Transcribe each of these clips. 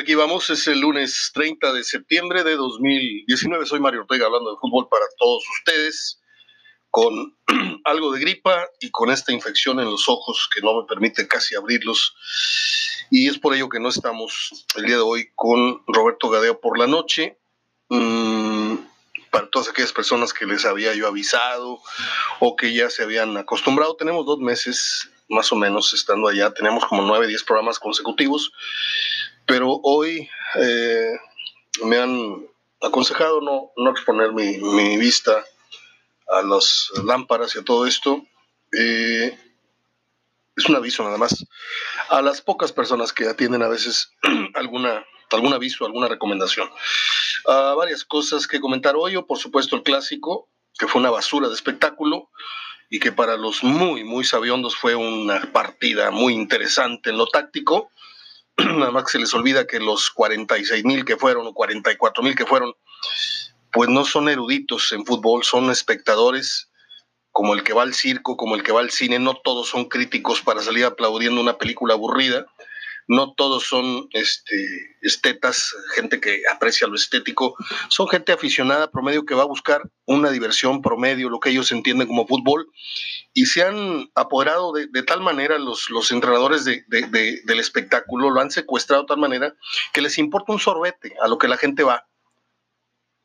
Aquí vamos, es el lunes 30 de septiembre de 2019. Soy Mario Ortega hablando de fútbol para todos ustedes, con algo de gripa y con esta infección en los ojos que no me permite casi abrirlos. Y es por ello que no estamos el día de hoy con Roberto Gadeo por la noche. Mm, para todas aquellas personas que les había yo avisado o que ya se habían acostumbrado, tenemos dos meses más o menos estando allá, tenemos como nueve, diez programas consecutivos pero hoy eh, me han aconsejado no, no exponer mi, mi, vista a las lámparas y a todo esto. Eh, es un aviso nada más. A las pocas personas que atienden a veces alguna, algún aviso, alguna recomendación. a varias cosas que comentar hoy, o por supuesto el clásico, que fue una basura de espectáculo y que para los muy, muy sabiondos fue una partida muy interesante en lo táctico nada más se les olvida que los 46 mil que fueron o 44 mil que fueron, pues no son eruditos en fútbol, son espectadores como el que va al circo, como el que va al cine, no todos son críticos para salir aplaudiendo una película aburrida, no todos son este, estetas, gente que aprecia lo estético, son gente aficionada promedio que va a buscar una diversión promedio, lo que ellos entienden como fútbol, y se han apoderado de, tal manera los, los entrenadores de, del espectáculo, lo han secuestrado de tal manera que les importa un sorbete a lo que la gente va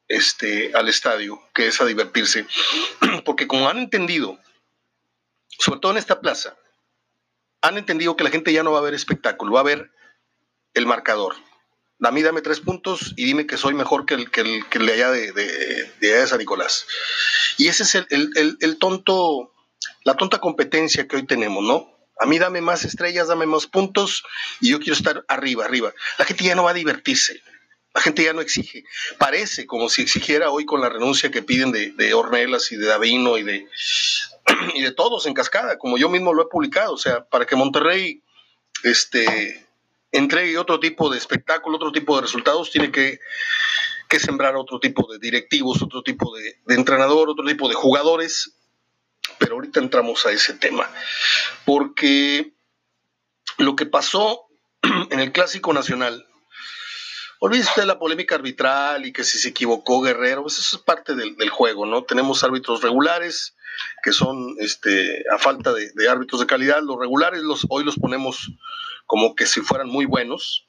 este, al estadio, que es a divertirse, porque como han entendido, sobre todo en esta plaza, han entendido que la gente ya no va a ver espectáculo, va a ver el marcador. A mí dame tres puntos y dime que soy mejor que el, que el, que de allá de, de, San Nicolás. Y ese es el, el, tonto, la tonta competencia que hoy tenemos, ¿no? A mí dame más estrellas, dame más puntos y yo quiero estar arriba, arriba. La gente ya no va a divertirse. La gente ya no exige. Parece como si exigiera hoy con la renuncia que piden de, de y de Davino y de, y de todos en cascada, como yo mismo lo he publicado. O sea, para que Monterrey este, entregue otro tipo de espectáculo, otro tipo de resultados, tiene que, que sembrar otro tipo de directivos, otro tipo de, entrenador, otro tipo de jugadores. Pero ahorita entramos a ese tema. Porque lo que pasó en el Clásico Nacional Olvídese usted la polémica arbitral y que si se equivocó Guerrero, pues eso es parte del, juego, ¿no? Tenemos árbitros regulares que son, este, a falta de, árbitros de calidad, los regulares los, hoy los ponemos como que si fueran muy buenos.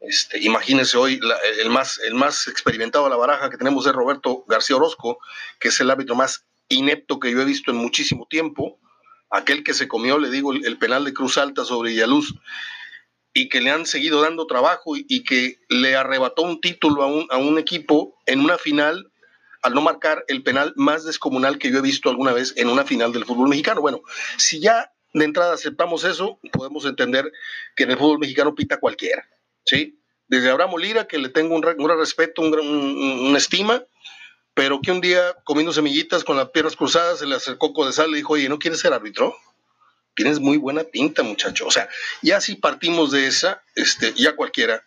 Este, imagínense hoy el, más, el más experimentado a la baraja que tenemos es Roberto García Orozco, que es el árbitro más inepto que yo he visto en muchísimo tiempo. Aquel que se comió, le digo, el, penal de Cruz Alta sobre Villaluz y que le han seguido dando trabajo y, que le arrebató un título a un, a un, equipo en una final al no marcar el penal más descomunal que yo he visto alguna vez en una final del fútbol mexicano. Bueno, si ya de entrada aceptamos eso, podemos entender que en el fútbol mexicano pita cualquiera, ¿sí? Desde Abraham Lira, que le tengo un, un respeto, un, una estima, pero que un día comiendo semillitas con las piernas cruzadas se le acercó de sal y le dijo, oye, ¿no quieres ser árbitro? tienes muy buena pinta, muchacho. O sea, ya si partimos de esa, este, ya cualquiera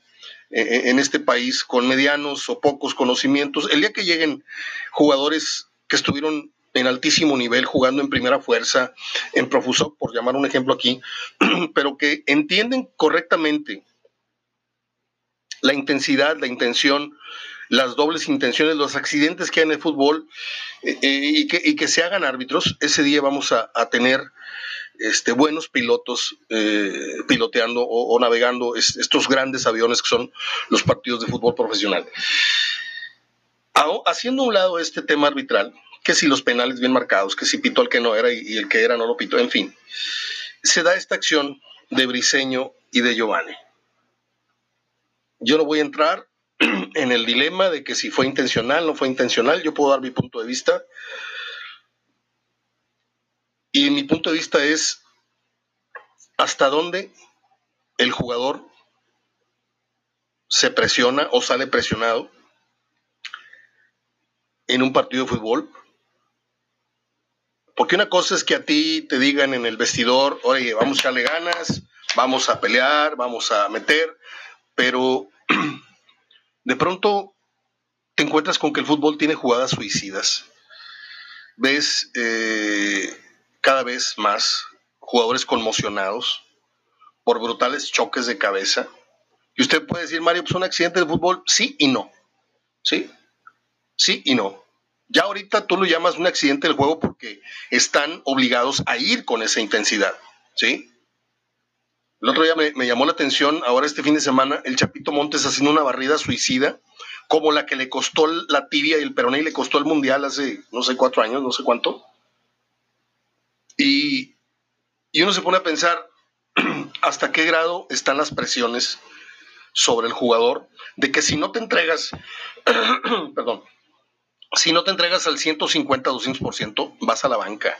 eh, eh, en este país con medianos o pocos conocimientos, el día que lleguen jugadores que estuvieron en altísimo nivel jugando en primera fuerza, en profuso, por llamar un ejemplo aquí, pero que entienden correctamente la intensidad, la intención, las dobles intenciones, los accidentes que hay en el fútbol eh, y, que, y, que, se hagan árbitros, ese día vamos a, a tener este, buenos pilotos eh, piloteando o, navegando estos grandes aviones que son los partidos de fútbol profesional. haciendo a un lado este tema arbitral, que si los penales bien marcados, que si pitó el que no era y, el que era no lo pitó, en fin, se da esta acción de Briseño y de Giovanni. Yo no voy a entrar en el dilema de que si fue intencional, no fue intencional, yo puedo dar mi punto de vista y mi punto de vista es hasta dónde el jugador se presiona o sale presionado en un partido de fútbol. Porque una cosa es que a ti te digan en el vestidor, oye, vamos a echarle ganas, vamos a pelear, vamos a meter, pero de pronto te encuentras con que el fútbol tiene jugadas suicidas. Ves eh, cada vez más jugadores conmocionados por brutales choques de cabeza, Y usted puede decir, Mario, pues un accidente de fútbol, sí y no. ¿Sí? Sí y no. Ya ahorita tú lo llamas un accidente del juego porque están obligados a ir con esa intensidad. ¿Sí? El otro día me, me, llamó la atención, ahora este fin de semana, el Chapito Montes haciendo una barrida suicida, como la que le costó la tibia y el peroné y le costó el mundial hace no sé cuatro años, no sé cuánto. Y, uno se pone a pensar hasta qué grado están las presiones sobre el jugador de que si no te entregas, perdón, si no te entregas al 150, 200%, vas a la banca.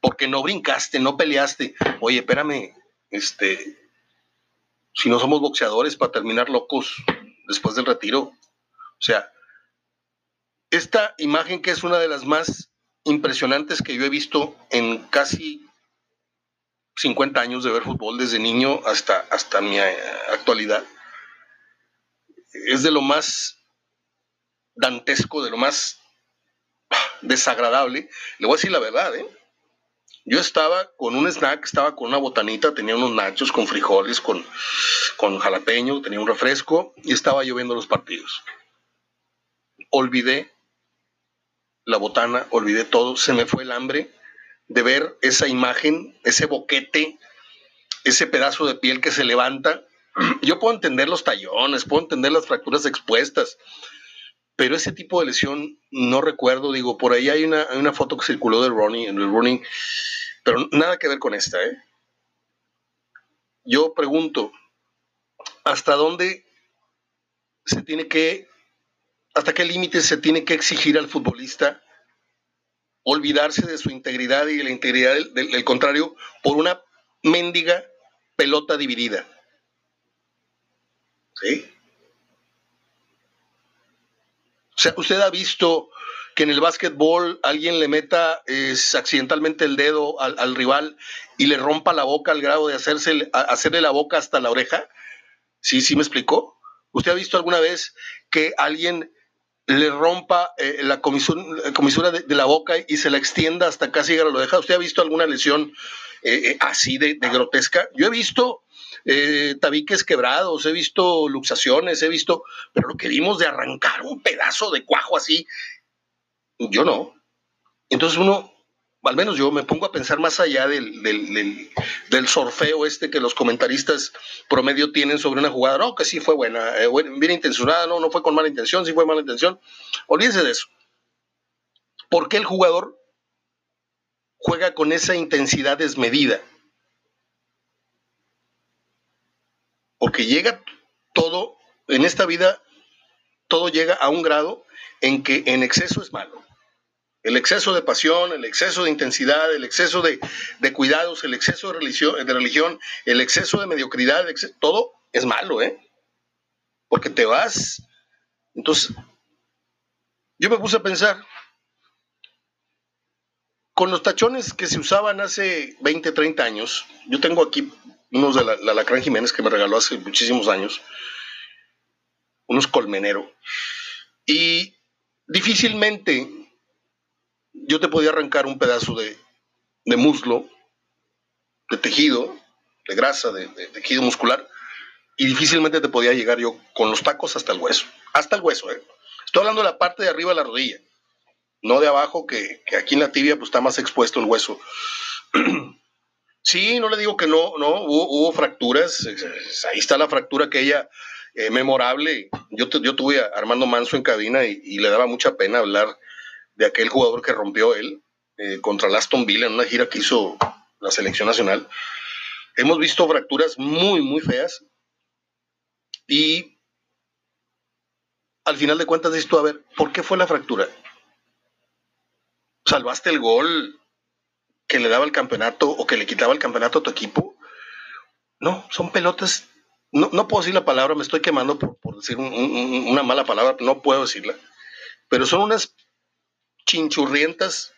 Porque no brincaste, no peleaste. Oye, espérame, este, si no somos boxeadores para terminar locos después del retiro. O sea, esta imagen que es una de las más impresionantes que yo he visto en casi 50 años de ver fútbol desde niño hasta, hasta mi eh, actualidad, es de lo más dantesco, de lo más desagradable. Le voy a decir la verdad, ¿eh? Yo estaba con un snack, estaba con una botanita, tenía unos nachos con frijoles, con, con jalapeño, tenía un refresco y estaba lloviendo los partidos. Olvidé la botana, olvidé todo, se me fue el hambre de ver esa imagen, ese boquete, ese pedazo de piel que se levanta. Yo puedo entender los tallones, puedo entender las fracturas expuestas, pero ese tipo de lesión no recuerdo, digo, por ahí hay una, una foto que circuló de Ronnie, el Ronnie, pero nada que ver con esta, ¿eh? Yo pregunto, ¿hasta dónde se tiene que, hasta qué límite se tiene que exigir al futbolista olvidarse de su integridad y de la integridad del, contrario por una mendiga pelota dividida? ¿Sí? O sea, usted ha visto que en el básquetbol alguien le meta accidentalmente el dedo al, al, rival y le rompa la boca al grado de hacerse, hacerle la boca hasta la oreja. ¿Sí, sí me explicó? ¿Usted ha visto alguna vez que alguien le rompa eh, la comisura, de, la boca y se la extienda hasta casi llegar a la oreja? ¿Usted ha visto alguna lesión eh, así de, de, grotesca? Yo he visto eh, tabiques quebrados, he visto luxaciones, he visto, pero lo que vimos de arrancar un pedazo de cuajo así, yo no. Entonces uno, al menos yo, me pongo a pensar más allá del, del, del, sorfeo este que los comentaristas promedio tienen sobre una jugada. No, que sí fue buena, eh, bien intencionada, no, no fue con mala intención, sí fue mala intención. Olvídense de eso. ¿Por qué el jugador juega con esa intensidad desmedida? Porque llega todo, en esta vida, todo llega a un grado en que en exceso es malo. El exceso de pasión, el exceso de intensidad, el exceso de, cuidados, el exceso de religión, el exceso de mediocridad, todo es malo, ¿eh? Porque te vas. Entonces, yo me puse a pensar, con los tachones que se usaban hace 20, 30 años, yo tengo aquí unos de la, la Lacrán Jiménez que me regaló hace muchísimos años, unos colmenero, y difícilmente yo te podía arrancar un pedazo de, de muslo, de tejido, de grasa, de, tejido muscular, y difícilmente te podía llegar yo con los tacos hasta el hueso, hasta el hueso, ¿eh? Estoy hablando de la parte de arriba de la rodilla, no de abajo, que, que aquí en la tibia pues está más expuesto el hueso. Sí, no le digo que no, no, hubo, fracturas, ahí está la fractura que ella, eh, memorable, yo, yo tuve a Armando Manso en cabina y, le daba mucha pena hablar de aquel jugador que rompió él eh, contra el Aston Villa en una gira que hizo la selección nacional. Hemos visto fracturas muy, muy feas y al final de cuentas dices tú, a ver, ¿por qué fue la fractura? ¿Salvaste el gol? que le daba el campeonato o que le quitaba el campeonato a tu equipo. No, son pelotas. No, no puedo decir la palabra, me estoy quemando por, por decir un, un, una mala palabra, no puedo decirla. Pero son unas chinchurrientas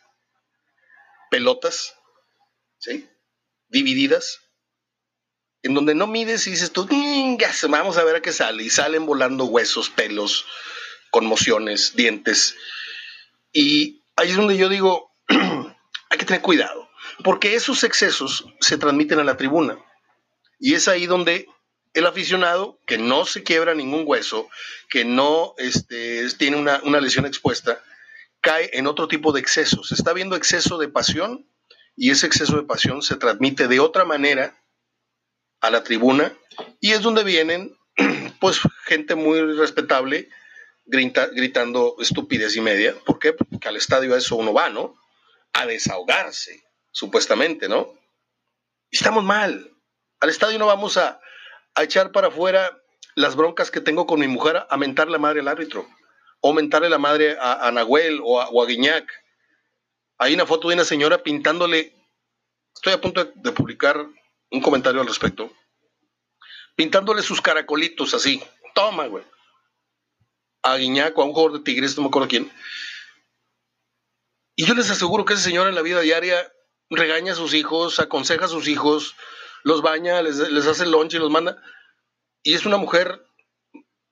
pelotas, ¿sí? Divididas, en donde no mides y dices tú, vamos a ver a qué sale. Y salen volando huesos, pelos, conmociones, dientes. Y ahí es donde yo digo, hay que tener cuidado, porque esos excesos se transmiten a la tribuna. Y es ahí donde el aficionado que no se quiebra ningún hueso, que no este, tiene una, una lesión expuesta, cae en otro tipo de excesos. Está viendo exceso de pasión y ese exceso de pasión se transmite de otra manera a la tribuna y es donde vienen pues gente muy respetable gritando estupidez y media. ¿Por qué? Porque al estadio a eso uno va, ¿no? A desahogarse, supuestamente, ¿no? estamos mal. Al estadio no vamos a, echar para afuera las broncas que tengo con mi mujer, a mentarle la madre al árbitro, o mentarle la madre a, Nahuel o a, o a Guiñac. Hay una foto de una señora pintándole, estoy a punto de publicar un comentario al respecto, pintándole sus caracolitos así. Toma, güey. A Guiñac o a un jugador de Tigres, no me acuerdo quién. Y yo les aseguro que esa señora en la vida diaria regaña a sus hijos, aconseja a sus hijos, los baña, les, hace lunch y los manda. Y es una mujer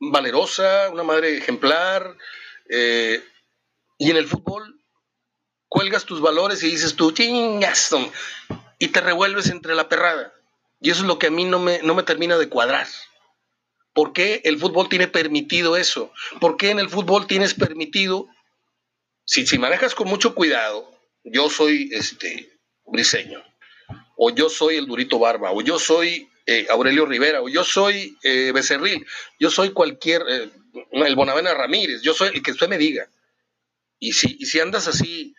valerosa, una madre ejemplar. Eh, y en el fútbol cuelgas tus valores y dices tú, chingas, y te revuelves entre la perrada. Y eso es lo que a mí no me, no me termina de cuadrar. ¿Por qué el fútbol tiene permitido eso? ¿Por qué en el fútbol tienes permitido, si, si manejas con mucho cuidado, yo soy este briseño, o yo soy el Durito Barba, o yo soy eh, Aurelio Rivera, o yo soy eh, Becerril, yo soy cualquier, eh, el Bonavena Ramírez, yo soy el que usted me diga. Y si, y si andas así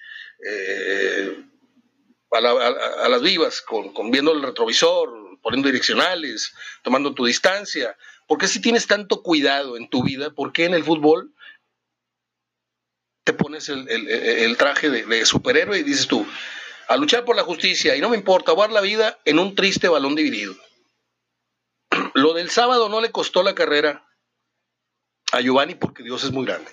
a, las vivas, con, viendo el retrovisor, poniendo direccionales, tomando tu distancia, ¿por qué si tienes tanto cuidado en tu vida? ¿Por qué en el fútbol te pones el, traje de, de superhéroe y dices tú, a luchar por la justicia y no me importa ahogar la vida en un triste balón dividido. Lo del sábado no le costó la carrera a Giovanni porque Dios es muy grande.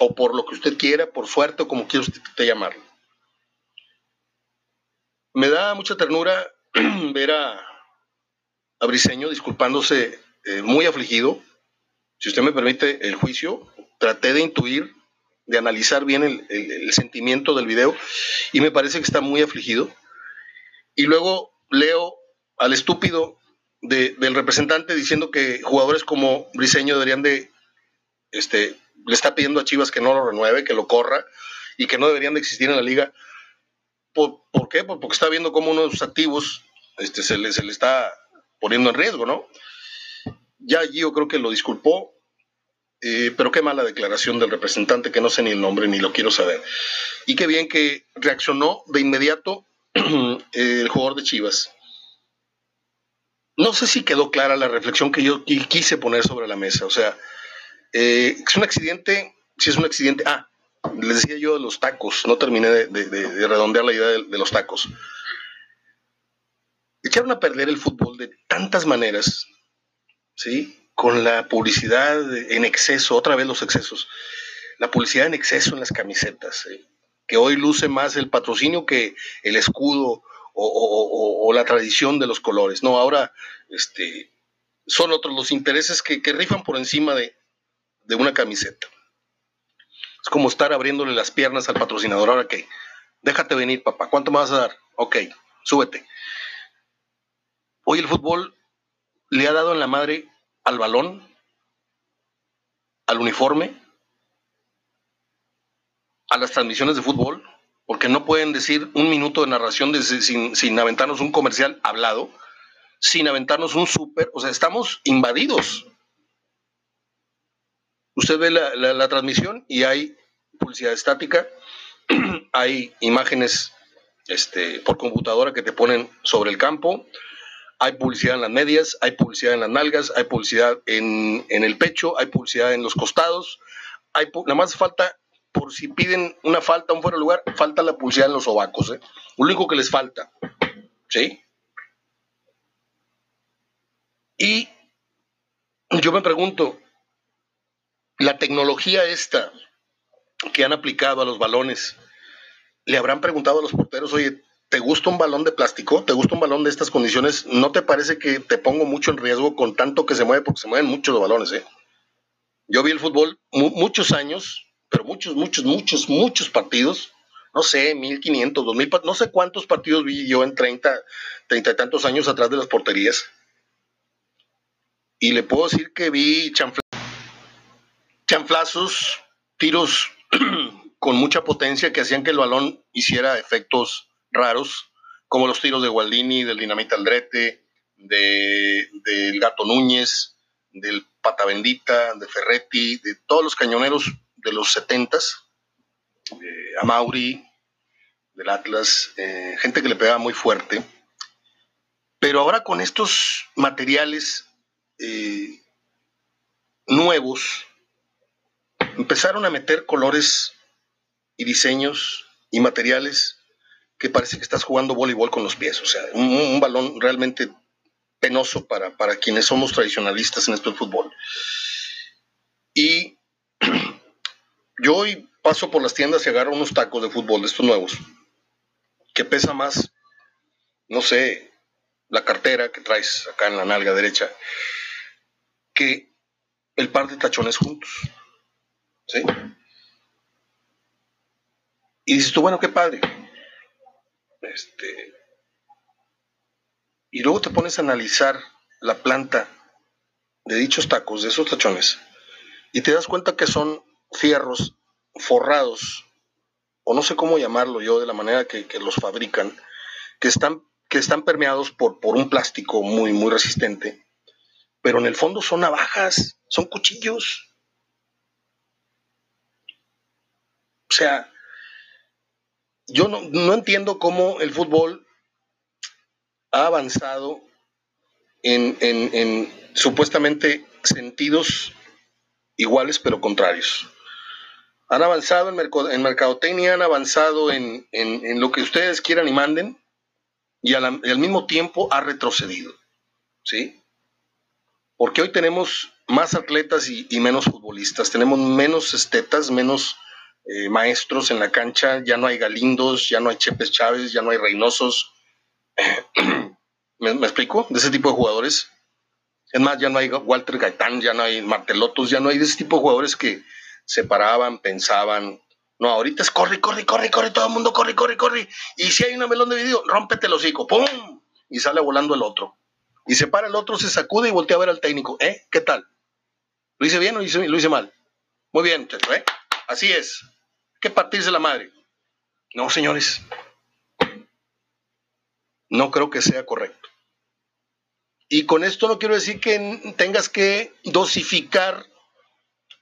O por lo que usted quiera, por suerte o como quiera usted llamarlo. Me da mucha ternura ver a, a disculpándose eh, muy afligido. Si usted me permite el juicio, traté de intuir de analizar bien el, sentimiento del video y me parece que está muy afligido. Y luego leo al estúpido del representante diciendo que jugadores como Briseño deberían de, este, le está pidiendo a Chivas que no lo renueve, que lo corra y que no deberían de existir en la liga. ¿Por, qué? Pues porque está viendo cómo uno de sus activos este, se, le, se le está poniendo en riesgo, ¿no? Ya allí yo creo que lo disculpó, eh, pero qué mala declaración del representante, que no sé ni el nombre ni lo quiero saber. Y qué bien que reaccionó de inmediato el jugador de Chivas. No sé si quedó clara la reflexión que yo quise poner sobre la mesa. O sea, eh, es un accidente, si es un accidente. Ah, les decía yo de los tacos, no terminé de, redondear la idea de, los tacos. Echaron a perder el fútbol de tantas maneras, ¿sí? con la publicidad en exceso, otra vez los excesos, la publicidad en exceso en las camisetas, que hoy luce más el patrocinio que el escudo o, la tradición de los colores. No, ahora este, son otros los intereses que, rifan por encima de, de, una camiseta. Es como estar abriéndole las piernas al patrocinador. Ahora que, déjate venir, papá, ¿cuánto me vas a dar? Ok, súbete. Hoy el fútbol le ha dado en la madre al balón, al uniforme, a las transmisiones de fútbol, porque no pueden decir un minuto de narración sin, aventarnos un comercial hablado, sin aventarnos un súper, o sea, estamos invadidos. Usted ve la, la transmisión y hay publicidad estática, hay imágenes este, por computadora que te ponen sobre el campo, hay publicidad en las medias, hay publicidad en las nalgas, hay publicidad en, el pecho, hay publicidad en los costados, hay nada más falta, por si piden una falta, un fuera de lugar, falta la publicidad en los sobacos, ¿eh? Lo único que les falta, ¿sí? Y yo me pregunto, la tecnología esta que han aplicado a los balones, le habrán preguntado a los porteros, oye, ¿Te gusta un balón de plástico? ¿Te gusta un balón de estas condiciones? ¿No te parece que te pongo mucho en riesgo con tanto que se mueve? Porque se mueven muchos los balones, ¿eh? Yo vi el fútbol muchos años, pero muchos, muchos, muchos, muchos partidos. No sé, 1500, mil, no sé cuántos partidos vi yo en 30, 30 y tantos años atrás de las porterías. y le puedo decir que vi chanflazos, tiros con mucha potencia que hacían que el balón hiciera efectos raros, como los tiros de Gualdini, del Dinamita Aldrete, de, del Gato Núñez, del Pata Bendita, de Ferretti, de todos los cañoneros de los setentas, a Mauri, del Atlas, eh, gente que le pegaba muy fuerte. Pero ahora con estos materiales eh, nuevos, empezaron a meter colores y diseños y materiales que parece que estás jugando voleibol con los pies. O sea, un, balón realmente penoso para, para, quienes somos tradicionalistas en esto del fútbol. Y yo hoy paso por las tiendas y agarro unos tacos de fútbol de estos nuevos, que pesa más, no sé, la cartera que traes acá en la nalga derecha, que el par de tachones juntos. ¿Sí? Y dices tú, bueno, qué padre. Este, y luego te pones a analizar la planta de dichos tacos, de esos tachones, y te das cuenta que son fierros forrados, o no sé cómo llamarlo yo, de la manera que, que los fabrican, que están que están permeados por, por un plástico muy, muy resistente, pero en el fondo son navajas, son cuchillos. O sea, yo no, no entiendo cómo el fútbol ha avanzado en, en, en, supuestamente sentidos iguales pero contrarios. Han avanzado en, en mercadotecnia, han avanzado en, en, lo que ustedes quieran y manden, y al, mismo tiempo ha retrocedido. ¿Sí? Porque hoy tenemos más atletas y, menos futbolistas, tenemos menos estetas, menos eh, maestros en la cancha, ya no hay Galindos, ya no hay Chepes Chávez, ya no hay Reynosos. ¿Me, explico? De ese tipo de jugadores. Es más, ya no hay Walter Gaitán, ya no hay Martelotos, ya no hay de ese tipo de jugadores que se paraban, pensaban, no, ahorita es corre, corre, corre, corre, todo el mundo corre, corre, corre. Y si hay una melón de video, rómpete el hocico, ¡pum! Y sale volando el otro. Y se para el otro, se sacude y voltea a ver al técnico. ¿Eh? ¿Qué tal? ¿Lo hice bien o lo hice, mal? Muy bien. Así es. ¿Qué partirse la madre? No, señores. No creo que sea correcto. Y con esto no quiero decir que tengas que dosificar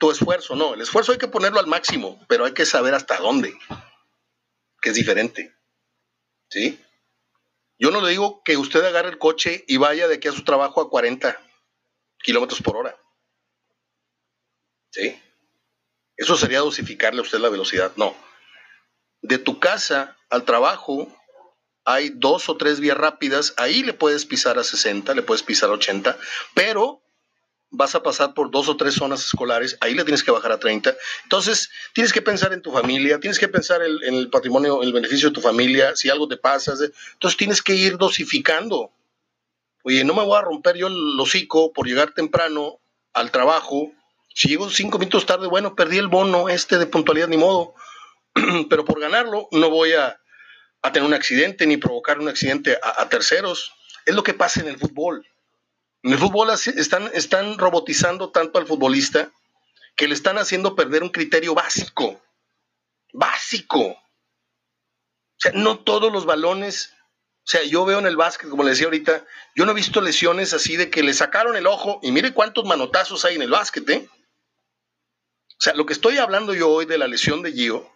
tu esfuerzo, no, el esfuerzo hay que ponerlo al máximo, pero hay que saber hasta dónde, que es diferente. ¿Sí? Yo no le digo que usted agarre el coche y vaya de aquí a su trabajo a 40 kilómetros por hora. ¿Sí? Eso sería dosificarle a usted la velocidad. No. De tu casa al trabajo hay dos o tres vías rápidas, ahí le puedes pisar a 60, le puedes pisar a 80, pero vas a pasar por dos o tres zonas escolares, ahí le tienes que bajar a 30. Entonces, tienes que pensar en tu familia, tienes que pensar en, el patrimonio, el beneficio de tu familia, si algo te pasa. Entonces, tienes que ir dosificando. Oye, no me voy a romper yo el hocico por llegar temprano al trabajo. Si llego cinco minutos tarde, bueno, perdí el bono este de puntualidad, ni modo. Pero por ganarlo, no voy a, tener un accidente ni provocar un accidente a terceros. Es lo que pasa en el fútbol. En el fútbol están, están robotizando tanto al futbolista que le están haciendo perder un criterio básico. Básico. O sea, no todos los balones. O sea, yo veo en el básquet, como le decía ahorita, yo no he visto lesiones así de que le sacaron el ojo y mire cuántos manotazos hay en el básquet, ¿eh? O sea, lo que estoy hablando yo hoy de la lesión de Gio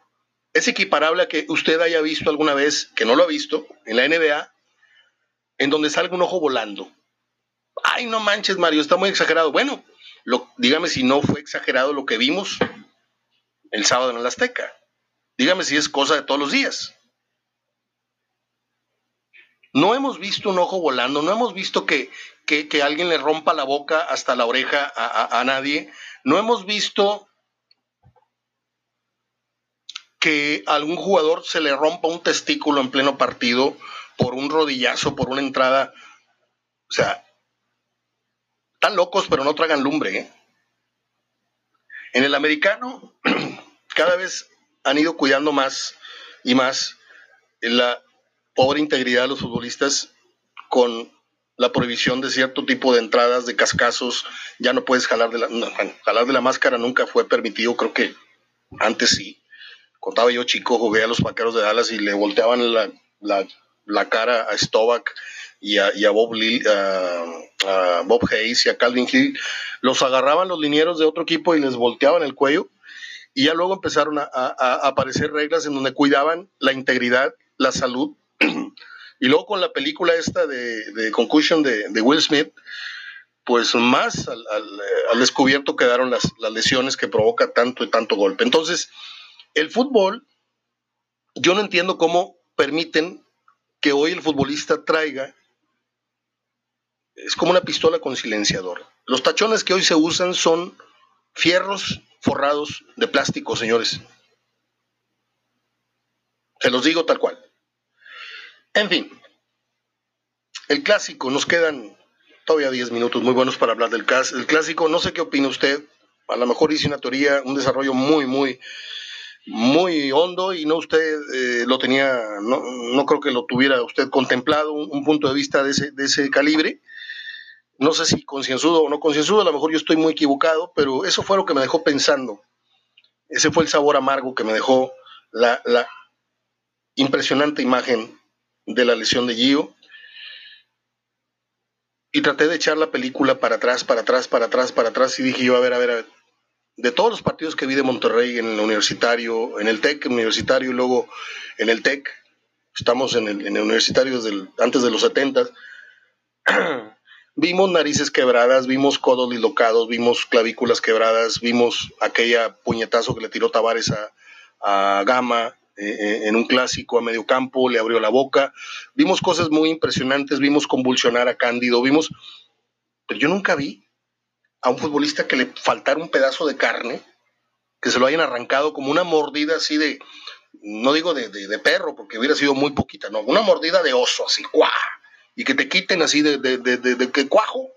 es equiparable a que usted haya visto alguna vez, que no lo ha visto, en la NBA, en donde salga un ojo volando ay, no manches, Mario, está muy exagerado. Bueno, dígame si no fue exagerado lo que vimos el sábado en el Azteca. Dígame si es cosa de todos los días. No hemos visto un ojo volando, no hemos visto que, que, alguien le rompa la boca hasta la oreja a, a nadie, no hemos visto que a algún jugador se le rompa un testículo en pleno partido por un rodillazo, por una entrada. O sea, están locos, pero no tragan lumbre. ¿eh? En el americano, cada vez han ido cuidando más y más la pobre integridad de los futbolistas con la prohibición de cierto tipo de entradas, de cascazos, ya no puedes jalar de la, jalar de la máscara, nunca fue permitido, creo que antes sí. Contaba yo chico, jugué a los vaqueros de Dallas y le volteaban la, la, cara a Stovak y a, Bob, a, Bob Hayes y a Calvin Hill. Los agarraban los linieros de otro equipo y les volteaban el cuello. Y ya luego empezaron a, aparecer reglas en donde cuidaban la integridad, la salud Y luego con la película esta de, de Concussion de, Will Smith, pues más al, descubierto quedaron las, las, lesiones que provoca tanto y tanto golpe. Entonces, el fútbol, yo no entiendo cómo permiten que hoy el futbolista traiga, es como una pistola con silenciador. Los tachones que hoy se usan son fierros forrados de plástico, señores. Se los digo tal cual. En fin, el clásico, nos quedan todavía 10 minutos muy buenos para hablar del el clásico. No sé qué opina usted. A lo mejor hice una teoría, un desarrollo muy, muy, muy hondo y no usted eh, lo tenía, no, no, creo que lo tuviera usted contemplado, un, punto de vista de ese, de ese calibre. No sé si concienzudo o no concienzudo, a lo mejor yo estoy muy equivocado, pero eso fue lo que me dejó pensando. Ese fue el sabor amargo que me dejó la, la impresionante imagen de la lesión de Gio. Y traté de echar la película para atrás, para atrás, para atrás, para atrás. Y dije yo, a ver, a ver, a ver. De todos los partidos que vi de Monterrey en el universitario, en el TEC universitario y luego en el TEC, estamos en el, universitario desde antes de los 70, vimos narices quebradas, vimos codos dislocados, vimos clavículas quebradas, vimos aquella puñetazo que le tiró Tavares a, a Gama, eh, eh, en un clásico a medio campo, le abrió la boca. Vimos cosas muy impresionantes, vimos convulsionar a Cándido, vimos... Pero yo nunca vi a un futbolista que le faltara un pedazo de carne, que se lo hayan arrancado como una mordida así de, no digo de, de, perro, porque hubiera sido muy poquita, no, una mordida de oso, así, ¡cuá! Y que te quiten así de, de, que cuajo,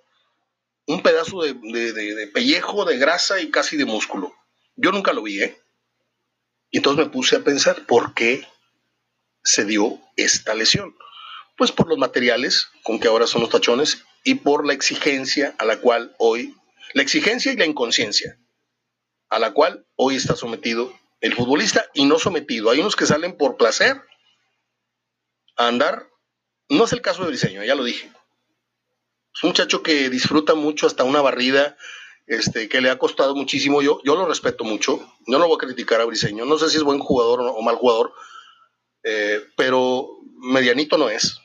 un pedazo de, pellejo, de grasa y casi de músculo. Yo nunca lo vi, ¿eh? Y entonces me puse a pensar, ¿por qué se dio esta lesión? Pues por los materiales con que ahora son los tachones y por la exigencia a la cual hoy, la exigencia y la inconsciencia a la cual hoy está sometido el futbolista y no sometido. Hay unos que salen por placer a andar. No es el caso de Briseño, ya lo dije. Es un muchacho que disfruta mucho hasta una barrida, este, que le ha costado muchísimo. Yo, yo lo respeto mucho, no lo voy a criticar a Briseño. No sé si es buen jugador o, mal jugador, eh, pero medianito no es.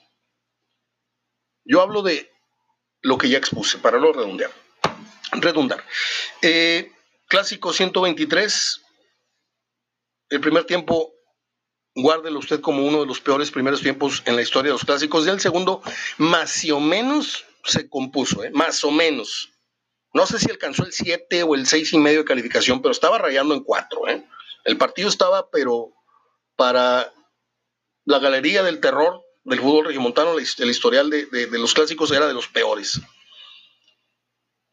Yo hablo de lo que ya expuse, para no redundar. Redundar. Eh, clásico 123, el primer tiempo, guárdelo usted como uno de los peores primeros tiempos en la historia de los clásicos. Y el segundo, más o menos se compuso, ¿eh? más o menos. No sé si alcanzó el 7 o el 6 y medio de calificación, pero estaba rayando en 4. ¿eh? El partido estaba, pero para la galería del terror del fútbol regimontano, el historial de, los clásicos era de los peores.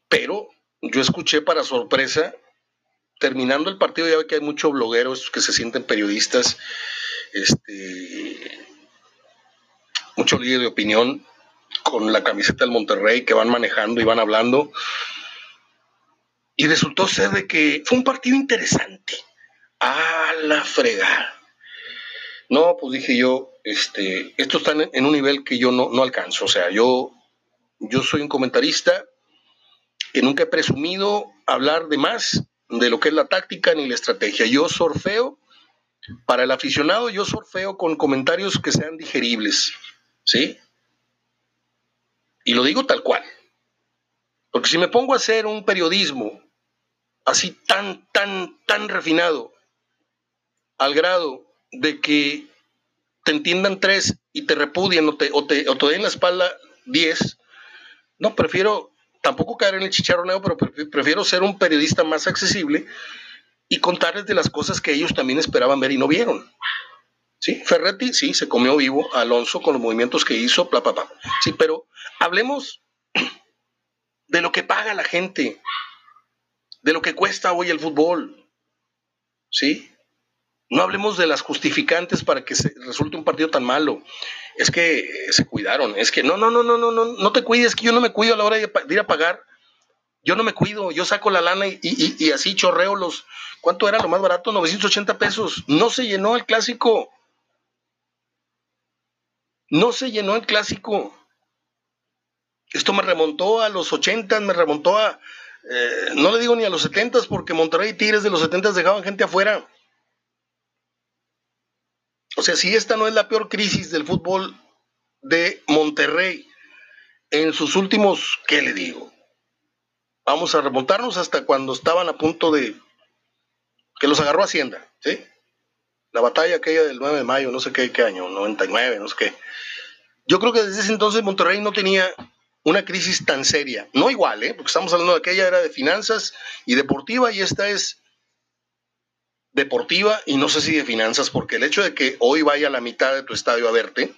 Pero yo escuché para sorpresa, terminando el partido, ya ve que hay muchos blogueros que se sienten periodistas, este, mucho líder de opinión con la camiseta del Monterrey que van manejando y van hablando. Y resultó ser de que fue un partido interesante. A la frega. No, pues dije yo, este, esto está en un nivel que yo no, no alcanzo. O sea, yo, yo soy un comentarista que nunca he presumido hablar de más de lo que es la táctica ni la estrategia. Yo sorfeo, para el aficionado, yo sorfeo con comentarios que sean digeribles. ¿Sí? Y lo digo tal cual. Porque si me pongo a hacer un periodismo así tan, tan, tan refinado, al grado de que te entiendan tres y te repudien o te, o te, den la espalda diez, no, prefiero tampoco caer en el chicharroneo, pero prefiero ser un periodista más accesible y contarles de las cosas que ellos también esperaban ver y no vieron. ¿Sí? Ferretti, sí, se comió vivo Alonso con los movimientos que hizo, bla, bla, bla. Sí, pero hablemos de lo que paga la gente, de lo que cuesta hoy el fútbol. ¿Sí? No hablemos de las justificantes para que se resulte un partido tan malo. Es que eh, se cuidaron. Es que no, no, no, no, no, no, no te cuides, que yo no me cuido a la hora de, ir a pagar. Yo no me cuido, yo saco la lana y, así chorreo los. ¿Cuánto era lo más barato? 980 pesos. No se llenó el clásico. No se llenó el clásico. Esto me remontó a los 80, me remontó a. Eh, no le digo ni a los 70 porque Monterrey y Tigres de los 70 dejaban gente afuera. O sea, si esta no es la peor crisis del fútbol de Monterrey en sus últimos, ¿qué le digo? Vamos a remontarnos hasta cuando estaban a punto de que los agarró Hacienda, ¿sí? La batalla aquella del 9 de mayo, no sé qué, qué año, 99, no sé qué. Yo creo que desde ese entonces Monterrey no tenía una crisis tan seria. No igual, ¿eh? porque estamos hablando de aquella era de finanzas y deportiva y esta es deportiva y no sé si de finanzas, porque el hecho de que hoy vaya a la mitad de tu estadio a verte,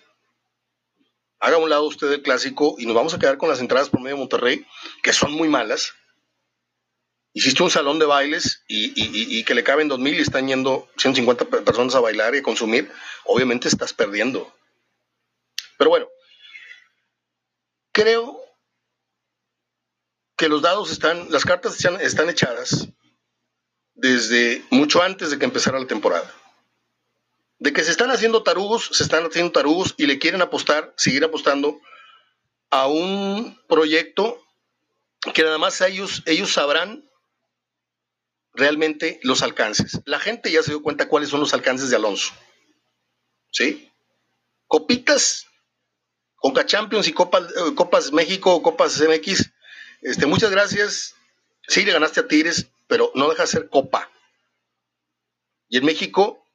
haga a un lado usted el clásico y nos vamos a quedar con las entradas por medio de Monterrey, que son muy malas. Hiciste un salón de bailes y, que le caben 2.000 y están yendo 150 personas a bailar y a consumir, obviamente estás perdiendo. Pero bueno, creo que los dados están, las cartas están echadas desde mucho antes de que empezara la temporada. De que se están haciendo tarugos, se están haciendo tarugos y le quieren apostar, seguir apostando a un proyecto que nada más ellos, ellos sabrán realmente los alcances. La gente ya se dio cuenta cuáles son los alcances de Alonso. ¿Sí? Copitas, Conca Champions y Copas, eh, Copas México, Copas MX. Este, muchas gracias. Sí, le ganaste a Tigres, pero no deja de ser copa. Y en México,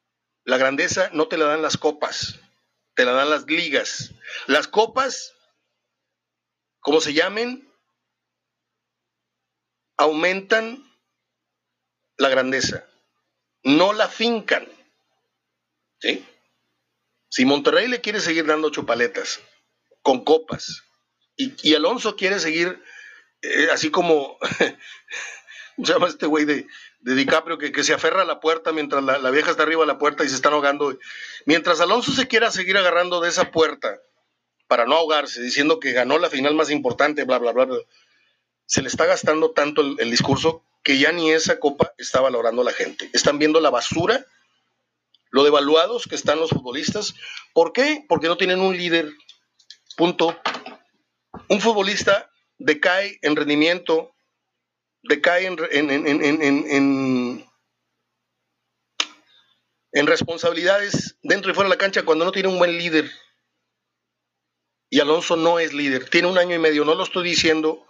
la grandeza no te la dan las copas, te la dan las ligas. Las copas, como se llamen, aumentan la grandeza, no la fincan. ¿Sí? Si Monterrey le quiere seguir dando chupaletas con copas y, Alonso quiere seguir eh, así como se llama este güey de, de, DiCaprio que, se aferra a la puerta mientras la, vieja está arriba de la puerta y se están ahogando. Mientras Alonso se quiera seguir agarrando de esa puerta para no ahogarse, diciendo que ganó la final más importante, bla, bla, bla, se le está gastando tanto el, discurso que ya ni esa copa está valorando la gente. Están viendo la basura, lo devaluados que están los futbolistas. ¿Por qué? Porque no tienen un líder. Punto. Un futbolista decae en rendimiento decae en, en, responsabilidades dentro y fuera de la cancha cuando no tiene un buen líder. Y Alonso no es líder. Tiene un año y medio. No lo estoy diciendo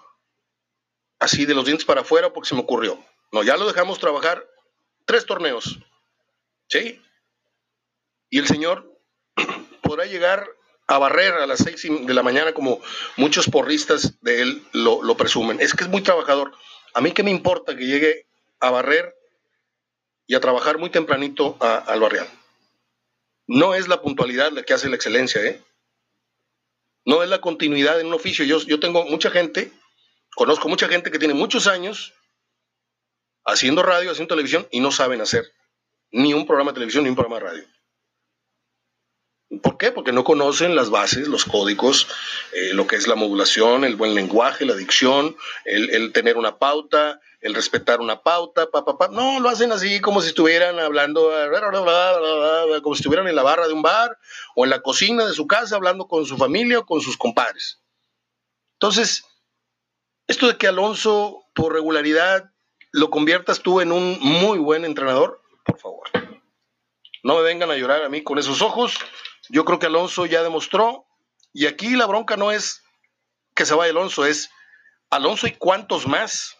así de los dientes para afuera porque se me ocurrió. No, ya lo dejamos trabajar tres torneos. ¿Sí? Y el señor podrá llegar a barrer a las seis de la mañana como muchos porristas de él lo, lo presumen. Es que es muy trabajador. A mí qué me importa que llegue a barrer y a trabajar muy tempranito al barrial. No es la puntualidad la que hace la excelencia, ¿eh? No es la continuidad en un oficio. Yo, yo tengo mucha gente, conozco mucha gente que tiene muchos años haciendo radio, haciendo televisión y no saben hacer ni un programa de televisión ni un programa de radio. ¿Por qué? Porque no conocen las bases, los códigos, eh, lo que es la modulación, el buen lenguaje, la dicción, el, tener una pauta, el respetar una pauta, pa, pa, pa. No, lo hacen así como si estuvieran hablando, como si estuvieran en la barra de un bar o en la cocina de su casa hablando con su familia o con sus compadres. Entonces, esto de que Alonso, por regularidad, lo conviertas tú en un muy buen entrenador, por favor. No me vengan a llorar a mí con esos ojos. Yo creo que Alonso ya demostró, y aquí la bronca no es que se vaya Alonso, es Alonso y cuántos más.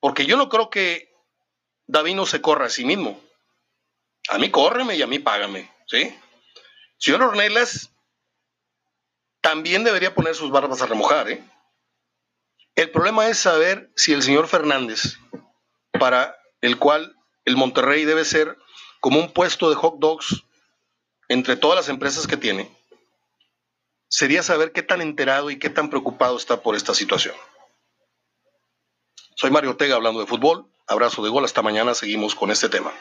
Porque yo no creo que Davino se corra a sí mismo. A mí córreme y a mí págame, ¿sí? Señor Ornelas también debería poner sus barbas a remojar, ¿eh? El problema es saber si el señor Fernández, para el cual el Monterrey debe ser como un puesto de hot dogs entre todas las empresas que tiene, sería saber qué tan enterado y qué tan preocupado está por esta situación. Soy Mario Ortega hablando de fútbol. Abrazo de gol. Hasta mañana. Seguimos con este tema.